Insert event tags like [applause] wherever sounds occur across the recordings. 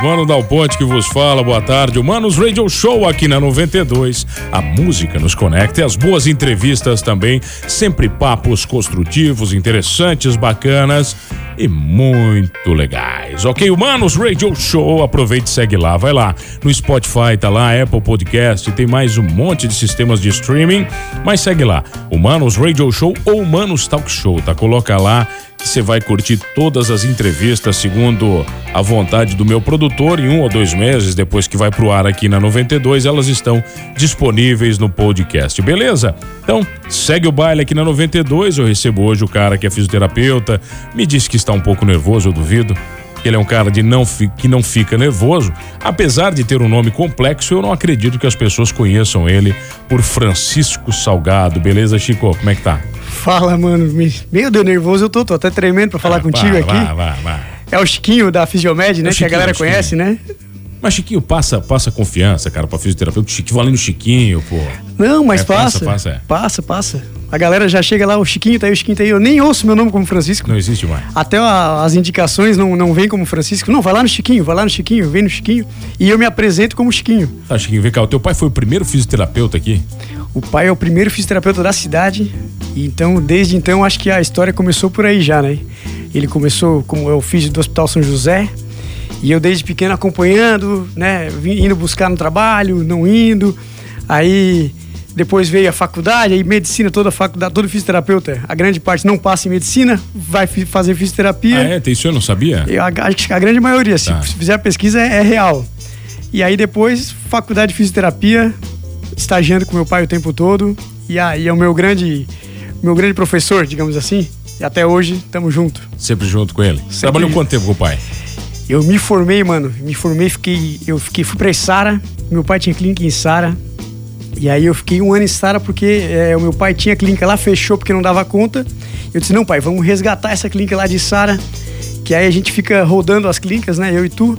Mano Dal Ponte que vos fala, boa tarde. Humanos Radio Show aqui na 92. A música nos conecta e as boas entrevistas também. Sempre papos construtivos, interessantes, bacanas e muito legais. Ok, Humanos Radio Show, aproveite e segue lá. Vai lá no Spotify, tá lá, Apple Podcast, tem mais um monte de sistemas de streaming, mas segue lá. Humanos Radio Show ou Humanos Talk Show, tá? Coloca lá que você vai curtir todas as entrevistas segundo a vontade do meu produtor. Em um ou dois meses, depois que vai pro ar aqui na 92, elas estão disponíveis no podcast, beleza? Então, segue o baile aqui na 92. Eu recebo hoje o cara que é fisioterapeuta, me disse que está um pouco nervoso, eu duvido. Ele é um cara de não que não fica nervoso. Apesar de ter um nome complexo, eu não acredito que as pessoas conheçam ele por Francisco Salgado. Beleza, Chico? Como é que tá? Fala, mano. Meio Deus, nervoso eu tô, tô até tremendo pra falar ah, contigo aqui. Vai, vai, vai. É o Chiquinho da Fisiomed, né? É que a galera conhece, né? Mas Chiquinho passa, passa confiança, cara, pra fisioterapeuta. Chiquinho, valendo Chiquinho, pô. Não, mas é, passa. Passa, passa, é. passa, passa. A galera já chega lá, o Chiquinho tá aí, o Chiquinho tá aí. Eu nem ouço meu nome como Francisco. Não existe mais. Até a, as indicações não, não vêm como Francisco. Não, vai lá no Chiquinho, vai lá no Chiquinho, vem no Chiquinho. E eu me apresento como Chiquinho. Tá, Chiquinho, vem cá. O teu pai foi o primeiro fisioterapeuta aqui? O pai é o primeiro fisioterapeuta da cidade. Então, desde então, acho que a história começou por aí já, né? Ele começou como eu fiz do Hospital São José. E eu desde pequeno acompanhando, né? Indo buscar no trabalho, não indo. Aí depois veio a faculdade, aí medicina, toda faculdade, todo fisioterapeuta, a grande parte não passa em medicina, vai fazer fisioterapia. Ah, é? Isso eu não sabia? Eu, acho que a grande maioria, tá. se fizer a pesquisa, é, é real. E aí depois, faculdade de fisioterapia, estagiando com meu pai o tempo todo. E aí é o meu grande, meu grande professor, digamos assim. E até hoje estamos juntos. Sempre junto com ele. Sempre Trabalhou quanto tempo com o pai? Eu me formei, mano. Me formei, fiquei. Eu fiquei, fui pra Sara. Meu pai tinha clínica em Sara. E aí eu fiquei um ano em Sara porque é, o meu pai tinha clínica lá, fechou porque não dava conta. Eu disse, não, pai, vamos resgatar essa clínica lá de Sara. Que aí a gente fica rodando as clínicas, né? Eu e tu.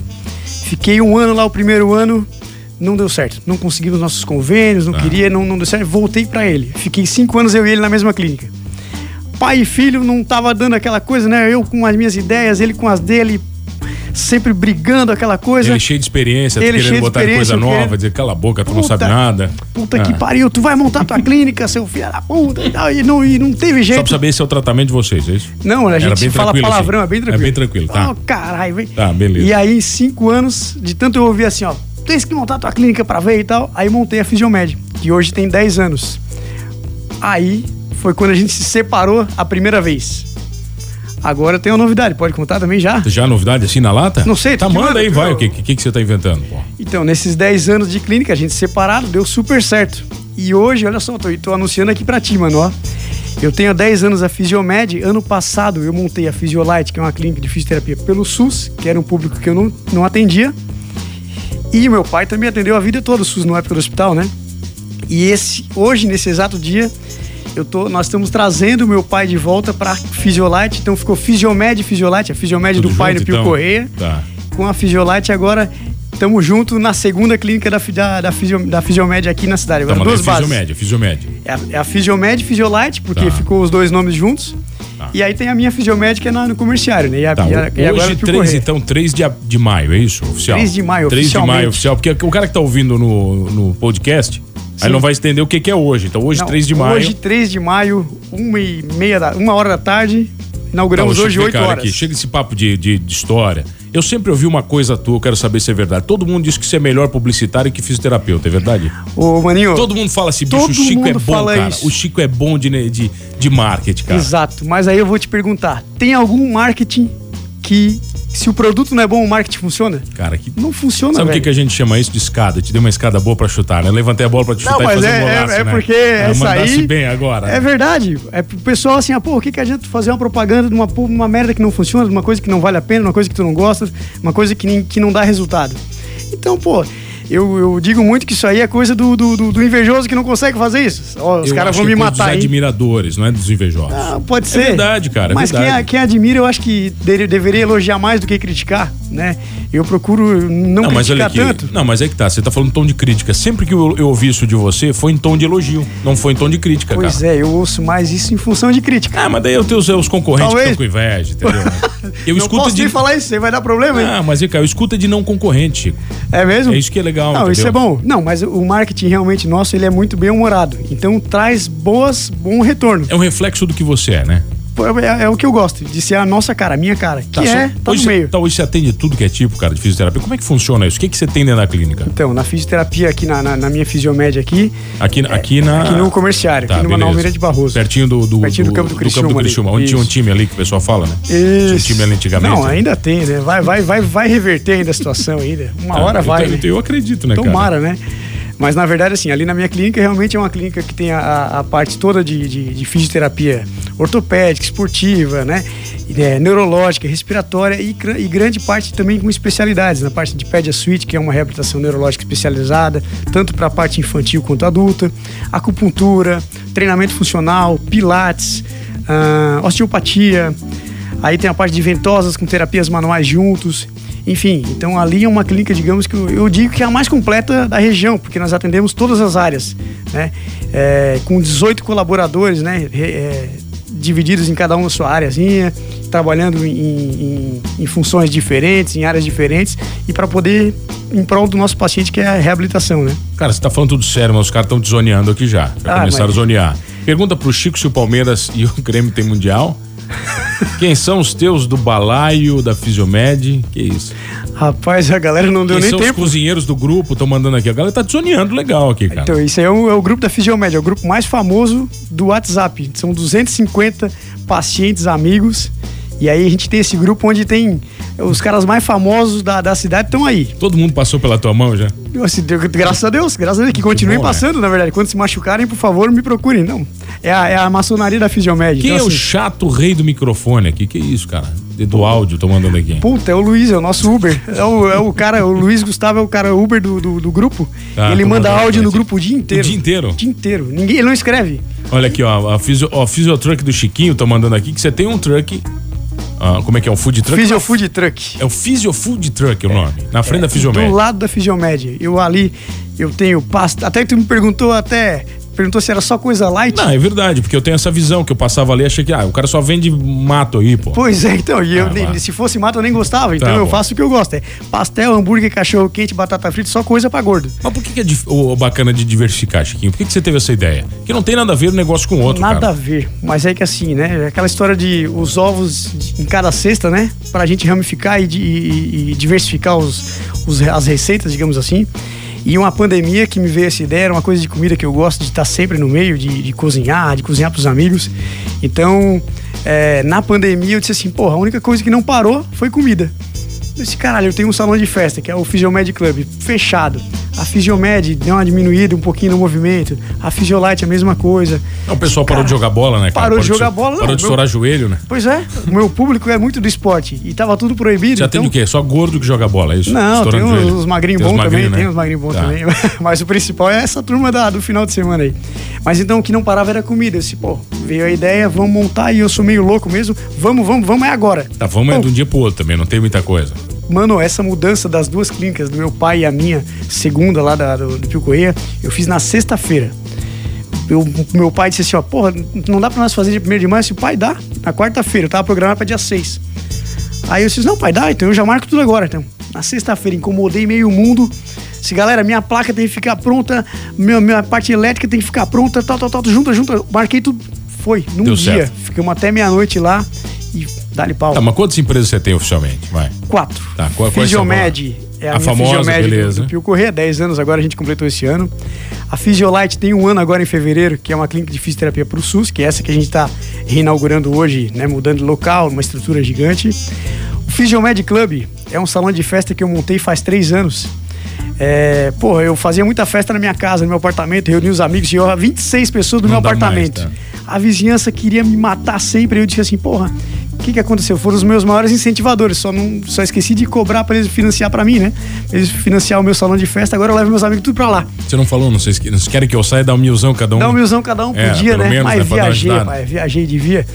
Fiquei um ano lá, o primeiro ano não deu certo. Não conseguimos nossos convênios, não ah. queria, não, não deu certo. Voltei para ele. Fiquei cinco anos eu e ele na mesma clínica. Pai e filho não tava dando aquela coisa, né? Eu com as minhas ideias, ele com as dele, sempre brigando aquela coisa. Ele cheio de experiência, ele querendo botar experiência, coisa nova, querendo... dizer, cala a boca, tu puta, não sabe nada. Puta ah. que pariu, tu vai montar tua clínica, seu filho da puta e tal. E não, e não teve jeito. Só pra saber se é o tratamento de vocês, é isso? Não, a gente fala palavrão, assim. é bem tranquilo. É bem tranquilo, tá? Oh, caralho, velho. Tá, beleza. E aí, cinco anos, de tanto eu ouvir assim, ó, tens que montar tua clínica pra ver e tal. Aí montei a Fisiomed, que hoje tem 10 anos. Aí foi quando a gente se separou a primeira vez. Agora tem uma novidade, pode contar também já? Já novidade assim na lata? Não sei. Tá, manda aí, vai. O que, que, que você tá inventando? Pô? Então, nesses 10 anos de clínica, a gente separado, deu super certo. E hoje, olha só, tô, tô anunciando aqui pra ti, mano, ó. Eu tenho 10 anos a Fisiomed. Ano passado eu montei a Fisiolite, que é uma clínica de fisioterapia pelo SUS, que era um público que eu não, não atendia. E meu pai também atendeu a vida toda o SUS na época do hospital, né? E esse, hoje, nesse exato dia, eu tô, nós estamos trazendo o meu pai de volta para Fisiolite. Então ficou Fisiomed e Fisiolite, a Fisiomed Tudo do pai no Pio então. Correia. Tá. Com a Fisiolite agora Estamos juntos na segunda clínica da, da, da, Fisio, da Fisiomed aqui na cidade. Agora, tá, duas é bases. Fisiomed, Fisiomed. É a, é a Fisiomed e Fisiolite, porque tá. ficou os dois nomes juntos. Tá. E aí tem a minha Fisiomed que é no, comerciário, né? E, a, tá, e, a, e hoje, três, então, 3 de, de maio, é isso? Oficial? 3 de maio, 3 de maio, oficial. Porque o cara que tá ouvindo no, no podcast, Sim. aí não vai entender o que, que é hoje. Então, hoje, não, 3 de maio. Hoje, 3 de maio, uma e meia da, uma hora da tarde, Inauguramos hoje vem 8 cá, horas. Aqui, chega esse papo de, de, de história. Eu sempre ouvi uma coisa tua, eu quero saber se é verdade. Todo mundo diz que você é melhor publicitário que fisioterapeuta, é verdade? Ô, Maninho. Todo mundo fala assim, bicho, Todo o Chico é bom, fala cara. isso. O Chico é bom de, de, de marketing, cara. Exato. Mas aí eu vou te perguntar: tem algum marketing que, se o produto não é bom, o marketing funciona? Cara, que. Não funciona, Sabe o que, que a gente chama isso de escada? Te dei uma escada boa pra chutar, né? Levantei a bola pra te Não, chutar e mas fazer é, um golaço, é, é né? porque Ah, essa mandasse aí. bem agora. É verdade. É pro pessoal assim, ah, pô, o que, que adianta fazer uma propaganda de uma, uma merda que não funciona, de uma coisa que não vale a pena, uma coisa que tu não gosta, uma coisa que, que não dá resultado. Então, pô. Eu, eu digo muito que isso aí é coisa do, do, do- invejoso que não consegue fazer isso. Ó, os caras vão me é matar, dos admiradores, não é dos invejosos. Ah, pode ser. verdade, cara, é Mas quem, verdade. a- quem admira, eu acho que de- deveria elogiar mais do que criticar, né? Eu procuro não, Não, criticar tanto. Não, mas é que tá. Você tá falando tom de crítica. Sempre que eu, eu ouvi isso de você, foi em tom de elogio. Não foi em tom de crítica, Pois cara. é, eu ouço mais isso em função de crítica. Ah, mas daí os teus os concorrentes Talvez. que estão com inveja, entendeu? [laughs] Eu não escuto posso de. falar isso, aí vai dar problema, hein? Ah, mas é, cara, eu escuto de não concorrente, Chico. É mesmo? É isso que é legal, Não, isso é entendeu? bom. Não, mas o marketing realmente nosso, ele é muito bem humorado. Então traz boas, bom retorno. É um reflexo do que você é, né? Pô, É, é o que eu gosto, de ser a nossa cara, a minha cara. Que só- é, tá hoje, no você- meio. tá, hoje você atende tudo que é tipo, cara, de fisioterapia. Como é que funciona isso? O que, que você tem dentro da clínica? Então, na fisioterapia aqui, na, na, na minha fisiomédia aqui, Aqui, aqui na. É, aqui no comerciário, Tá, aqui no. Meira de Barroso. Pertinho do, do, Pertinho do campo do Criciúma ali. Criciúma, onde tinha um Isso. time ali que o pessoal fala, né? Tinha um Isso. time ali antigamente. Não, né? ainda tem, né? Vai, vai, vai, vai reverter ainda a situação ainda. Uma Ah, hora eu, vai, né? eu, eu acredito, né, cara? Tomara, né? Mas na verdade, assim, ali na minha clínica realmente é uma clínica que tem a- a, parte toda de, de, de fisioterapia ortopédica, esportiva, né? É, neurológica, respiratória e, e grande parte também com especialidades, na parte de Pedia Suite, que é uma reabilitação neurológica especializada, tanto para a parte infantil quanto adulta, acupuntura, treinamento funcional, pilates, ah, osteopatia, Aí tem a parte de ventosas com terapias manuais juntos. Enfim, então ali é uma clínica, digamos que eu, digo que é a mais completa da região, porque nós atendemos todas as áreas, né? É, com 18 colaboradores, né? É, divididos em cada uma sua áreazinha, trabalhando em, em- em funções diferentes, em áreas diferentes, e para poder em prol do nosso paciente, que é a reabilitação, né? Cara, você tá falando tudo sério, mas os caras estão te zoneando aqui já. Já Ah, começaram mas- a zonear. Pergunta pro Chico se o Palmeiras e o Grêmio tem Mundial. Quem são os teus do balaio, da Fisiomed? Que isso? Rapaz, a galera não deu Quem nem são os tempo. cozinheiros do grupo? Estão mandando aqui. A galera tá te zoneando legal aqui, cara. Então, isso aí é o, é o grupo da Fisiomédia, é o grupo mais famoso do WhatsApp. São 250 pacientes amigos. E aí a gente tem esse grupo onde tem os caras mais famosos da, da cidade estão aí. Todo mundo passou pela tua mão já? Assim, graças a Deus, graças a Deus, que continuem bom, né? passando, na verdade. Quando se machucarem, por favor, me procurem. Não, é a, é a maçonaria da Fisiomédia. Quem Então, é o assim, chato rei do microfone aqui? Que isso, cara? Do áudio, tô mandando aqui. Puta, é o Luiz, é o nosso Uber. É o, é o cara, o Luiz Gustavo é o cara Uber do, do, do grupo. Tá, ele manda áudio no grupo o dia inteiro. O dia inteiro? O dia inteiro. Ninguém, ele não escreve. Olha aqui, ó. A fisio, ó, Fisiotruck do Chiquinho, tô mandando aqui que você tem um truck. Ah, como é que é? Um food truck? Physio Food Truck. É o Physio Food Truck o nome. Na frente da Fisiomed. Do lado da Fisiomédia. Eu ali, eu tenho pasta. Até que tu me perguntou até. Perguntou se era só coisa light. Não, é verdade, porque eu tenho essa visão que eu passava ali e achei que, ah, o cara só vende mato aí, pô. Pois é, então, e eu Ah, nem- se fosse mato eu nem gostava, então Tá eu bom. faço o que eu gosto. É pastel, hambúrguer, cachorro quente, batata frita, só coisa pra gordo. Mas por que, que é o bacana de diversificar, Chiquinho? Por que, que você teve essa ideia? Que não tem nada a ver um negócio com o outro, Nada cara. a ver, mas é que assim, né? Aquela história de os ovos de- em cada cesta, né? Pra gente ramificar e, e- e diversificar os, os- as receitas, digamos assim. E uma pandemia que me veio essa ideia, era uma coisa de comida que eu gosto de estar sempre no meio, de, de cozinhar, de cozinhar pros amigos. Então, é, na pandemia eu disse assim, porra, a única coisa que não parou foi comida. Eu disse, caralho, eu tenho um salão de festa, que é o Fisiomed Club, fechado. A Fisiomed deu uma diminuída um pouquinho no movimento. A Fisiolite a mesma coisa. Não, o pessoal parou Cara, de jogar bola, né, cara? parou de jogar bola, Parou não, de meu- estourar joelho, né? Pois é, o meu público é muito do esporte e tava tudo proibido. Você então... atende o quê? Só gordo que joga bola, é isso? Não, tem uns, joelho. uns magrinhos Tem bons também, né? tem uns magrinhos bons Tá. também. [laughs] Mas o principal é essa turma da, do final de semana aí. Mas então o que não parava era comida. Eu disse, pô, veio a ideia, vamos montar e eu sou meio louco mesmo. Vamos, vamos, vamos, é agora. Tá, vamos é Pô, de um dia pro outro também, não tem muita coisa. Mano, essa mudança das duas clínicas, do meu pai e a minha segunda lá da, do, do Pio Correia, eu fiz na sexta-feira. Eu- meu pai disse assim, ó, porra, não dá pra nós fazer dia 1 de maio? Eu disse, pai, dá. Na quarta-feira, eu tava programado pra dia 6. Aí eu disse, não, pai, dá, então eu já marco tudo agora, então. Na sexta-feira, incomodei meio mundo. Disse, galera, minha placa tem que ficar pronta, minha, minha parte elétrica tem que ficar pronta, tal, tal, tal, junta, junta. Marquei tudo. Foi, num Deu dia. certo. Ficamos até meia-noite lá Dá-lhe pau. Tá, mas quantas empresas você tem oficialmente? Vai. Quatro. Tá, qual, qual Fisiomed é a, a famosa, beleza. do Pio Corrêa, 10 anos agora a gente completou esse ano. A Fisiolite tem um ano agora em fevereiro, que é uma clínica de fisioterapia para o SUS, que é essa que a gente está reinaugurando hoje, né, mudando de local, uma estrutura gigante. O Fisiomed Club é um salão de festa que eu montei faz três anos. É, porra, eu fazia muita festa na minha casa, no meu apartamento, reunia os amigos, tinha 26 pessoas no Não meu dá mais, apartamento. tá. A vizinhança queria me matar sempre. Eu disse assim, porra, que, que aconteceu? Foram os meus maiores incentivadores. Só, não, só esqueci de cobrar para eles financiar para mim, né? Eles financiar o meu salão de festa, agora eu levo meus amigos tudo pra lá. Você não falou, não sei se vocês querem que eu saia e dar um milzão cada um? Dá um milzão cada um por É, dia, né? menos, Mas né, viajei, pai, viajei de via.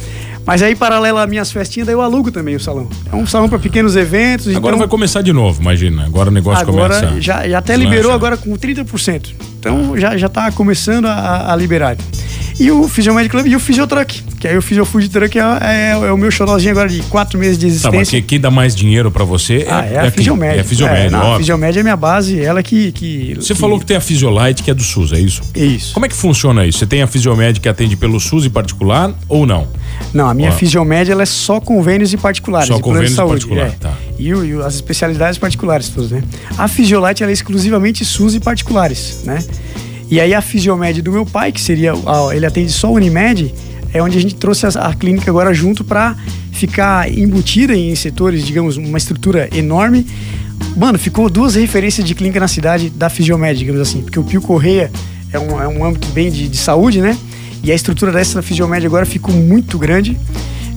Mas aí, paralelo às minhas festinhas, daí eu alugo também o salão. É um salão para pequenos eventos. Agora então, vai começar de novo, imagina. Agora o negócio Agora começa. já, já até deslancha, liberou agora com 30%. Então já, já tá começando a, a liberar. E o Fisiomed Club e o Fisiotruck, que aí o Fisio Food Truck é, é, é o meu xodózinho agora de quatro meses de Tá, existência. mas quem, quem dá mais dinheiro pra você Ah, é, a quem? Fisiomed. É a Fisiomed, É, não, óbvio. A Fisiomed é minha base, ela que. que Você falou que tem a Fisiolite, que é do SUS, é isso? Isso. Como é que funciona isso? Você tem a Fisiomed que atende pelo SUS e particular ou não? Não, a minha Ó. Fisiomed ela é só convênios e particulares. Só convênios de e saúde, particular, é. tá. E, e as especialidades particulares todas, né? A Fisiolite ela é exclusivamente SUS e particulares, né? E aí a Fisiomed do meu pai, que seria, ele atende só a Unimed, é onde a gente trouxe a, a clínica agora junto para ficar embutida em setores, digamos, uma estrutura enorme. Mano, ficou duas referências de clínica na cidade da Fisiomed, digamos assim, porque o Pio Correia é um, é um âmbito bem de, de saúde, né? E a estrutura dessa da Fisiomed agora ficou muito grande,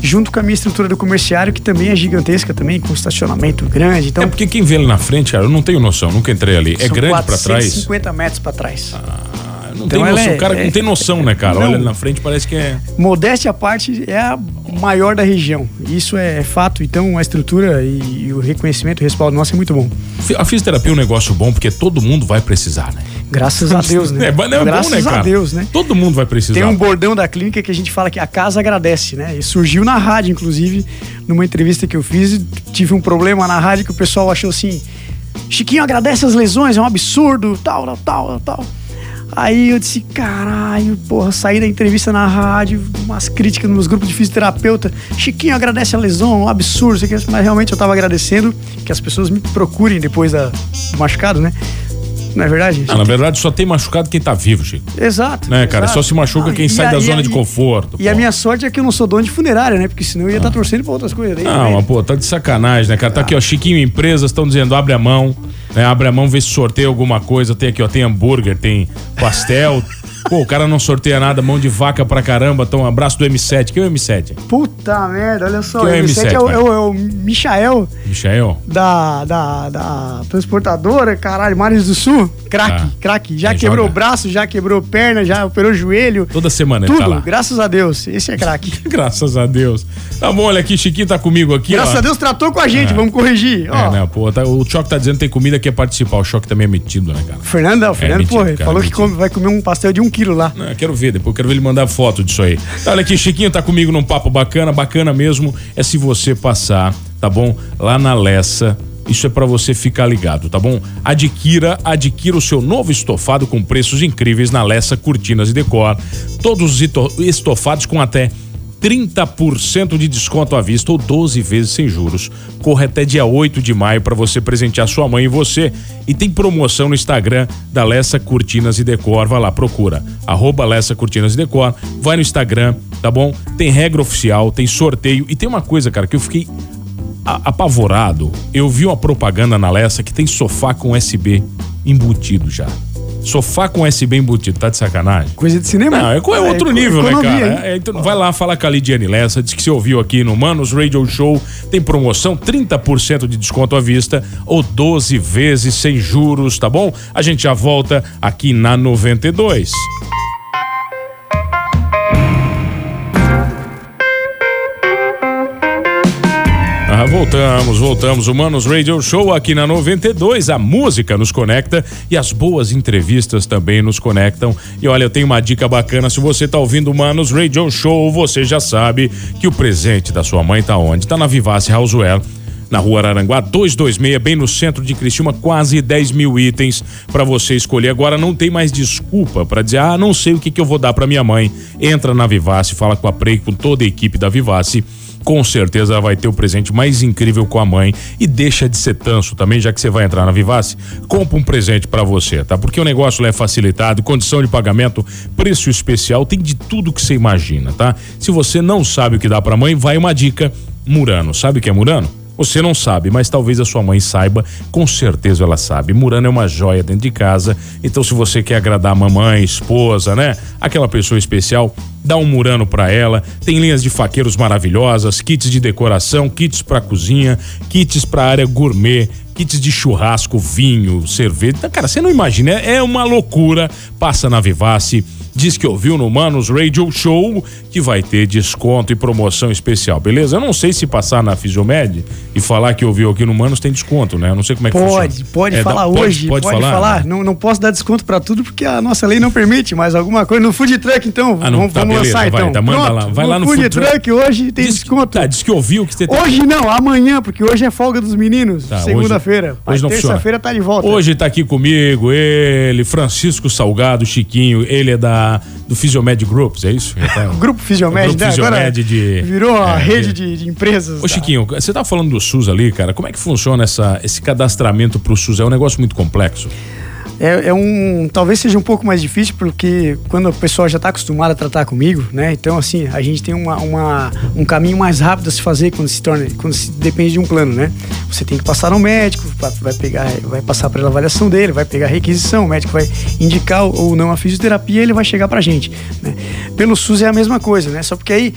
junto com a minha estrutura do comerciário, que também é gigantesca também, com estacionamento grande. Então, É porque quem vê ali na frente, cara, eu não tenho noção, nunca entrei ali. É grande pra trás? 450 metros para trás. Ah, não Então tem noção. é- o cara é- não tem noção, né, cara? Não. Olha ali na frente, parece que é. Modéstia à parte, é a maior da região. Isso é fato. Então, a estrutura e, e o reconhecimento, o respaldo nosso é muito bom. A fisioterapia é um negócio bom porque todo mundo vai precisar, né? Graças a Deus, né? [laughs] É, ba- não, é Graças bom, né, cara? a Deus, né? Todo mundo vai precisar. Tem um bordão da clínica que a gente fala que a casa agradece, né? E surgiu na rádio, inclusive, numa entrevista que eu fiz. Tive um problema na rádio que o pessoal achou assim: Chiquinho agradece as lesões, é um absurdo, tal, tal, tal, tal. Aí eu disse, caralho, porra, saí da entrevista na rádio, umas críticas nos grupos de fisioterapeuta. Chiquinho agradece a lesão, é um absurdo, mas realmente eu tava agradecendo que as pessoas me procurem depois da, do machucado, né? Não é verdade? Ah, na verdade, só tem machucado quem tá vivo, Chico. Exato. Né, cara? exato. Só se machuca Não, quem sai a- da e a- zona de conforto. E a pô. minha sorte é que eu não sou dono de funerária, né? Porque senão eu ia estar torcendo pra outras coisas. Daí, Não, né? mas, pô, tá de sacanagem, né, cara? Tá aqui, ó, Chiquinho Empresas estão dizendo, abre a mão, né? Abre a mão, vê se sorteia alguma coisa. Tem aqui, ó, tem hambúrguer, tem pastel. Pô, o cara não sorteia nada, mão de vaca pra caramba. Então, um abraço do M7. Quem é o M7? Puta merda, olha só. Quem é o o M7 M7, é, o, vai? é o- é o Michael Michael? da, da, da transportadora, caralho, Mares do Sul. Craque, Ah. craque. Já Aí quebrou joga. o braço, já quebrou perna, já operou o joelho. Toda semana ele Tudo, tá lá. graças a Deus. Esse é craque. [laughs] Graças a Deus. Tá bom, olha aqui, Chiquinho tá comigo aqui, Graças ó. a Deus tratou com a gente, É. vamos corrigir. É, Ó, né, pô, tá- o Choque tá dizendo que tem comida que é participar. O Choque também é metido, né, cara? o Fernando, o Fernando, metido, pô, ele cara, falou que metido. come- vai comer um pastel de um quilo lá. Não, quero ver, depois quero ver ele mandar foto disso aí. Olha aqui, Chiquinho tá comigo num papo bacana, bacana mesmo. É se você passar, tá bom? Lá na Lessa. Isso é pra você ficar ligado, tá bom? Adquira, adquira o seu novo estofado com preços incríveis na Lessa Cortinas e Decor. Todos os estofados com até 30% de desconto à vista ou 12 vezes sem juros. Corre até dia 8 de maio para você presentear sua mãe e você. E tem promoção no Instagram da Lessa Cortinas e Decor. Vai lá, procura. Arroba Lessa Cortinas e Decor. Vai no Instagram, tá bom? Tem regra oficial, tem sorteio. E tem uma coisa, cara, que eu fiquei apavorado. Eu vi uma propaganda na Lessa que tem sofá com USB embutido já. Sofá com USB embutido, tá de sacanagem? Coisa de cinema. Não, é, co- é outro eco- nível, né, economia, cara? hein? É, então vai lá falar com a Lidiane Lessa, diz que você ouviu aqui no Manos Radio Show, tem promoção, 30% de desconto à vista ou 12 vezes sem juros, tá bom? A gente já volta aqui na 92. Voltamos, voltamos. O Manos Radio Show aqui na 92. A música nos conecta e as boas entrevistas também nos conectam. E olha, eu tenho uma dica bacana. Se você tá ouvindo o Manos Radio Show, você já sabe que o presente da sua mãe tá onde? Tá na Vivace Houseware. Na rua Araranguá 226, bem no centro de Criciúma, quase 10 mil itens para você escolher. Agora não tem mais desculpa para dizer, ah, não sei o que, que eu vou dar para minha mãe. Entra na Vivace, fala com a Prey, com toda a equipe da Vivace com certeza vai ter o presente mais incrível com a mãe e deixa de ser tanso também, já que você vai entrar na Vivace, compra um presente para você, tá? Porque o negócio é facilitado, condição de pagamento, preço especial, tem de tudo que você imagina, tá? Se você não sabe o que dá para mãe, vai uma dica, Murano. Sabe o que é Murano? Você não sabe, mas talvez a sua mãe saiba, com certeza ela sabe. Murano é uma joia dentro de casa, então se você quer agradar a mamãe, esposa, né? Aquela pessoa especial, dá um Murano para ela. Tem linhas de faqueiros maravilhosas, kits de decoração, kits para cozinha, kits para área gourmet, kits de churrasco, vinho, cerveja. Cara, você não imagina, é uma loucura. Passa na Vivace diz que ouviu no Manos Radio Show que vai ter desconto e promoção especial, beleza? Eu não sei se passar na Fisiomed e falar que ouviu aqui no Manos tem desconto, né? Eu não sei como é que pode, funciona. Pode, pode é, falar hoje, pode, pode, pode falar. falar. Não, não posso dar desconto para tudo porque a nossa lei não permite, mas alguma coisa no food truck então, ah, não, vamos, tá, vamos beleza, lançar vai, então. Tá, manda lá, vai no lá no food, food truck, truck hoje tem diz, desconto. Tá, diz que ouviu que você tem... Hoje não, amanhã, porque hoje é folga dos meninos, tá, segunda-feira. Hoje, hoje terça-feira tá de volta. Hoje tá aqui comigo ele, Francisco Salgado, Chiquinho, ele é da do Fisiomed Groups, é isso? Tá... [laughs] Grupo Fisiomed, Grupo né? Fisiomed de... Virou a é, rede de, de, empresas. Ô tá? Chiquinho, você tá falando do SUS ali, cara, como é que funciona essa, esse cadastramento pro SUS? É um negócio muito complexo? É, é, um. Talvez seja um pouco mais difícil, porque quando a pessoa já está acostumada a tratar comigo, né? Então, assim, a gente tem uma, uma, um caminho mais rápido a se fazer quando se torna. quando se depende de um plano, né? Você tem que passar no médico, vai pegar, vai passar pela avaliação dele, vai pegar a requisição, o médico vai indicar ou não a fisioterapia, ele vai chegar pra gente. Né? Pelo SUS é a mesma coisa, né? Só porque aí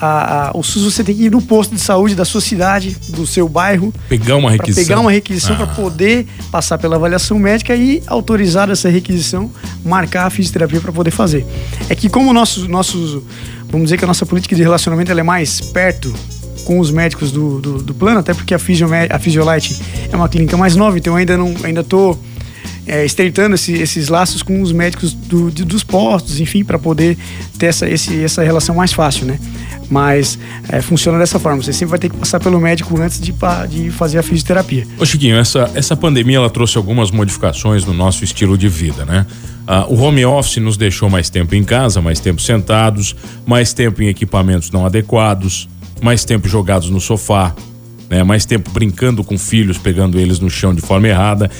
a, a, o SUS você tem que ir no posto de saúde da sua cidade, do seu bairro. Pegar uma requisição. Pegar uma requisição ah. para poder passar pela avaliação médica e autorizar essa requisição, marcar a fisioterapia para poder fazer. É que como nossos, nossos, vamos dizer que a nossa política de relacionamento é mais perto com os médicos do, do, do plano, até porque a, Physio, a Physiolite é uma clínica mais nova, então eu ainda não ainda tô é, estreitando esse, esses laços com os médicos do, de, dos postos, enfim, para poder ter essa, esse, essa relação mais fácil, né? Mas é, funciona dessa forma. Você sempre vai ter que passar pelo médico antes de, de fazer a fisioterapia. Ô Chiquinho, essa, essa pandemia ela trouxe algumas modificações no nosso estilo de vida, né? Ah, o home office nos deixou mais tempo em casa, mais tempo sentados, mais tempo em equipamentos não adequados, mais tempo jogados no sofá, né? mais tempo brincando com filhos, pegando eles no chão de forma errada.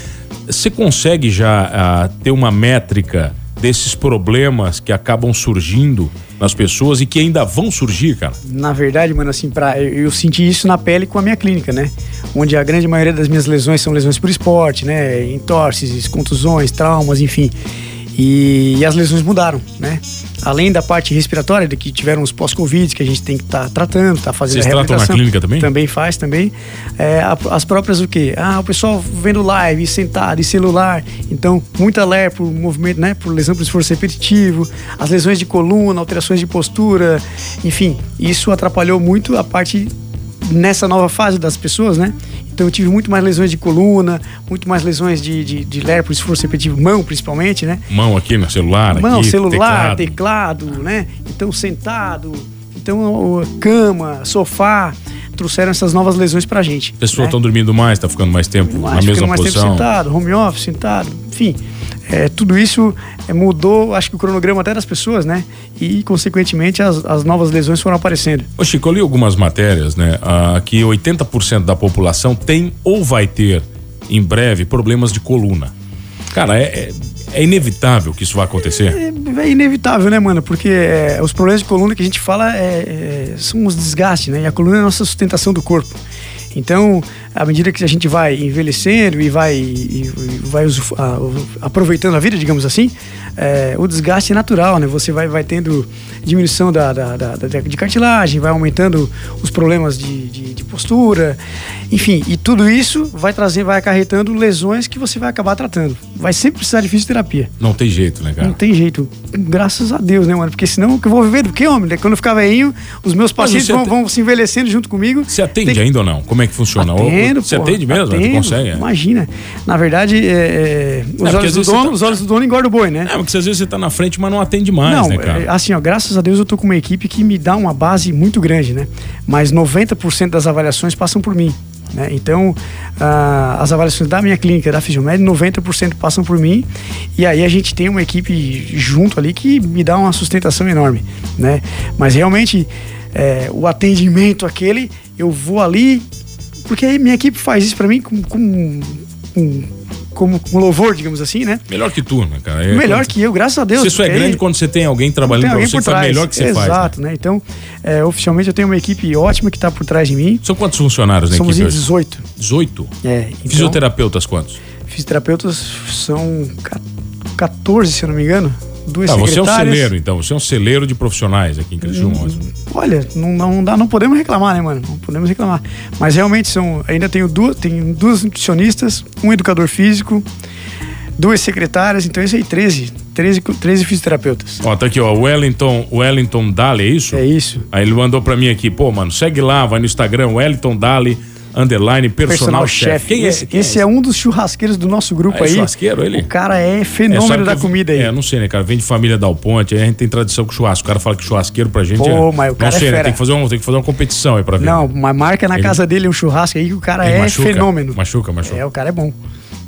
Você consegue já ah, ter uma métrica desses problemas que acabam surgindo nas pessoas e que ainda vão surgir, cara? Na verdade, mano, assim, pra, eu, eu, senti isso na pele com a minha clínica, né? Onde a grande maioria das minhas lesões são lesões por esporte, né? Entorses, contusões, traumas, enfim. E, e as lesões mudaram, né? Além da parte respiratória, de que tiveram os pós-Covid, que a gente tem que estar tá tratando, tá fazendo Vocês a tratam na clínica também? Também faz, também. É, as próprias o quê? Ah, o pessoal vendo live, sentado, e celular. Então, muita LER por movimento, né? Por lesão por esforço repetitivo, as lesões de coluna, alterações de postura, enfim. Isso atrapalhou muito a parte nessa nova fase das pessoas, né? Então eu tive muito mais lesões de coluna, muito mais lesões de, de, de ler por esforço repetitivo, mão principalmente, né? Mão aqui no celular, Mão, aqui, celular, teclado. teclado, né? Então sentado, então cama, sofá, trouxeram essas novas lesões pra gente. Pessoas estão né? dormindo mais, tá ficando mais tempo mais, na mesma mais posição. Tempo sentado, home office, sentado, enfim. É, tudo isso é, mudou, acho que o cronograma até das pessoas, né? E, consequentemente, as, as novas lesões foram aparecendo. Ô Chico, eu li algumas matérias, né? Ah, que 80% da população tem ou vai ter, em breve, problemas de coluna. Cara, é, é, é inevitável que isso vai acontecer? É, é inevitável, né, mano? Porque é, os problemas de coluna que a gente fala é, são os desgastes, né? E a coluna é a nossa sustentação do corpo. Então, à medida que a gente vai envelhecendo e vai, e, vai aproveitando a vida, digamos assim, é, o desgaste é natural, né? Você vai, vai tendo diminuição da, da, da, da de cartilagem, vai aumentando os problemas de, de, de, postura, enfim, e tudo isso vai trazer, vai acarretando lesões que você vai acabar tratando. Vai sempre precisar de fisioterapia. Não tem jeito, né, cara? Não tem jeito. Graças a Deus, né, mano? Porque senão que eu vou viver do que, homem? Quando eu ficar velhinho, os meus pacientes vão, vão, se envelhecendo junto comigo. Você atende tem... ainda ou não? Como é que funciona? Atendo, você atende mesmo? Atendo, consegue? É? Imagina. Na verdade, é, é, os, é, olhos do dono, tá... os olhos do dono engordam o boi, né? É, porque às vezes você tá na frente, mas não atende mais, não, né, cara? É, assim, ó, graças a Deus eu tô com uma equipe que me dá uma base muito grande, né? Mas 90% das avaliações passam por mim. Né? Então, uh, as avaliações da minha clínica, da Fisiomed, 90% passam por mim. E aí a gente tem uma equipe junto ali que me dá uma sustentação enorme. Né? Mas realmente é, o atendimento aquele, eu vou ali, porque aí minha equipe faz isso para mim com, com, com como louvor, digamos assim, né? Melhor que tu, né, cara? É melhor quando... que eu, graças a Deus. Você só é grande quando você tem alguém trabalhando para você, que faz melhor que você Exato, faz. Exato, né? né? Então, é, oficialmente eu tenho uma equipe ótima que está por trás de mim. São quantos funcionários na Somos equipe? Somos 18. 18? É. Então, Fisioterapeutas quantos? Fisioterapeutas são 14, se eu não me engano duas tá, você é um celeiro, então. Você é um celeiro de profissionais aqui em Criciúma. Hum, olha, não, não, dá, não podemos reclamar, né, mano? Não podemos reclamar. Mas realmente são. Ainda tenho duas, tenho duas nutricionistas, um educador físico, duas secretárias, então isso aí, 13. 13, 13 fisioterapeutas. Ó, tá aqui, ó, Wellington, Wellington Dali, é isso? É isso. Aí ele mandou pra mim aqui, pô, mano, segue lá, vai no Instagram, Wellington Dali underline personal, personal chef. Quem esse, é, esse é, é, um dos churrasqueiros do nosso grupo ah, é aí. churrasqueiro ele? O cara é fenômeno é, da comida aí. É, não sei, né, cara? Vem de família Dal Ponte, aí a gente tem tradição com churrasco. O cara fala que churrasqueiro pra gente Pô, é. mas o cara não sei, é né? Tem que, fazer um, tem que fazer uma competição aí pra ver. Não, mas marca na ele... casa dele um churrasco aí que o cara ele é machuca, fenômeno. Machuca, machuca. É, o cara é bom.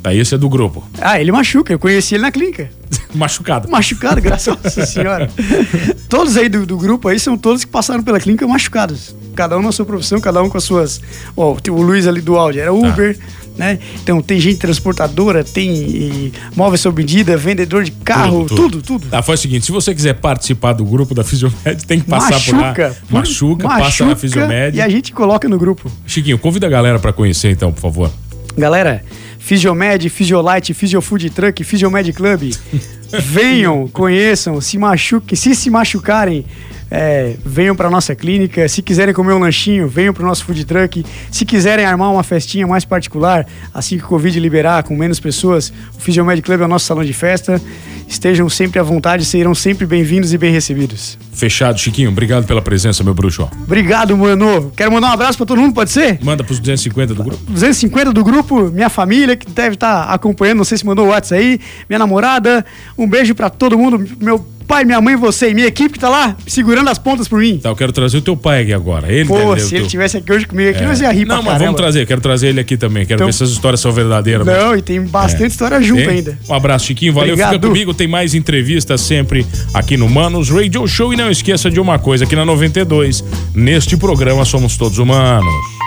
Tá, esse é do grupo. Ah, ele machuca. Eu conheci ele na clínica. [laughs] Machucado. Machucado, graças a senhora. [laughs] todos aí do, do, grupo aí são todos que passaram pela clínica machucados. Cada um na sua profissão, cada um com as suas. Ó, o Luiz ali do áudio era Uber. Ah. Né? Então tem gente transportadora, tem e, móveis sob medida, vendedor de carro, tudo, tudo. tudo, Tá, faz o seguinte, se você quiser participar do grupo da Fisiomed, tem que passar machuca, por lá. Machuca, machuca, passa na Fisiomed. E a gente coloca no grupo. Chiquinho, convida a galera para conhecer então, por favor. Galera, Fisiomed, Fisiolite, Fisiofood Truck, Fisiomed Club. [laughs] Venham, conheçam, se machuquem, se se machucarem, é, venham para nossa clínica. Se quiserem comer um lanchinho, venham para o nosso food truck. Se quiserem armar uma festinha mais particular, assim que o Covid liberar, com menos pessoas, o Fisiomed Club é o nosso salão de festa. Estejam sempre à vontade, serão sempre bem-vindos e bem recebidos. Fechado, Chiquinho. Obrigado pela presença, meu bruxo. Obrigado, mano. Quero mandar um abraço para todo mundo, pode ser? Manda pros 250 do grupo. 250 do grupo, minha família que deve estar tá acompanhando, não sei se mandou o WhatsApp aí, minha namorada. Um beijo para todo mundo, meu pai, minha mãe, você e minha equipe que tá lá segurando as pontas por mim. Tá, eu quero trazer o teu pai aqui agora. Ele Pô, se ele tivesse aqui hoje comigo aqui, é. nós ia rir Não, mas caramba. vamos trazer, quero trazer ele aqui também. Quero então... ver se as histórias são verdadeiras. Não, e tem bastante é. história junto tem? ainda. Um abraço, Chiquinho. Valeu, Obrigado. fica comigo. Tem mais entrevistas sempre aqui no Manos Radio Show. E não esqueça de uma coisa, aqui na 92, neste programa somos todos humanos.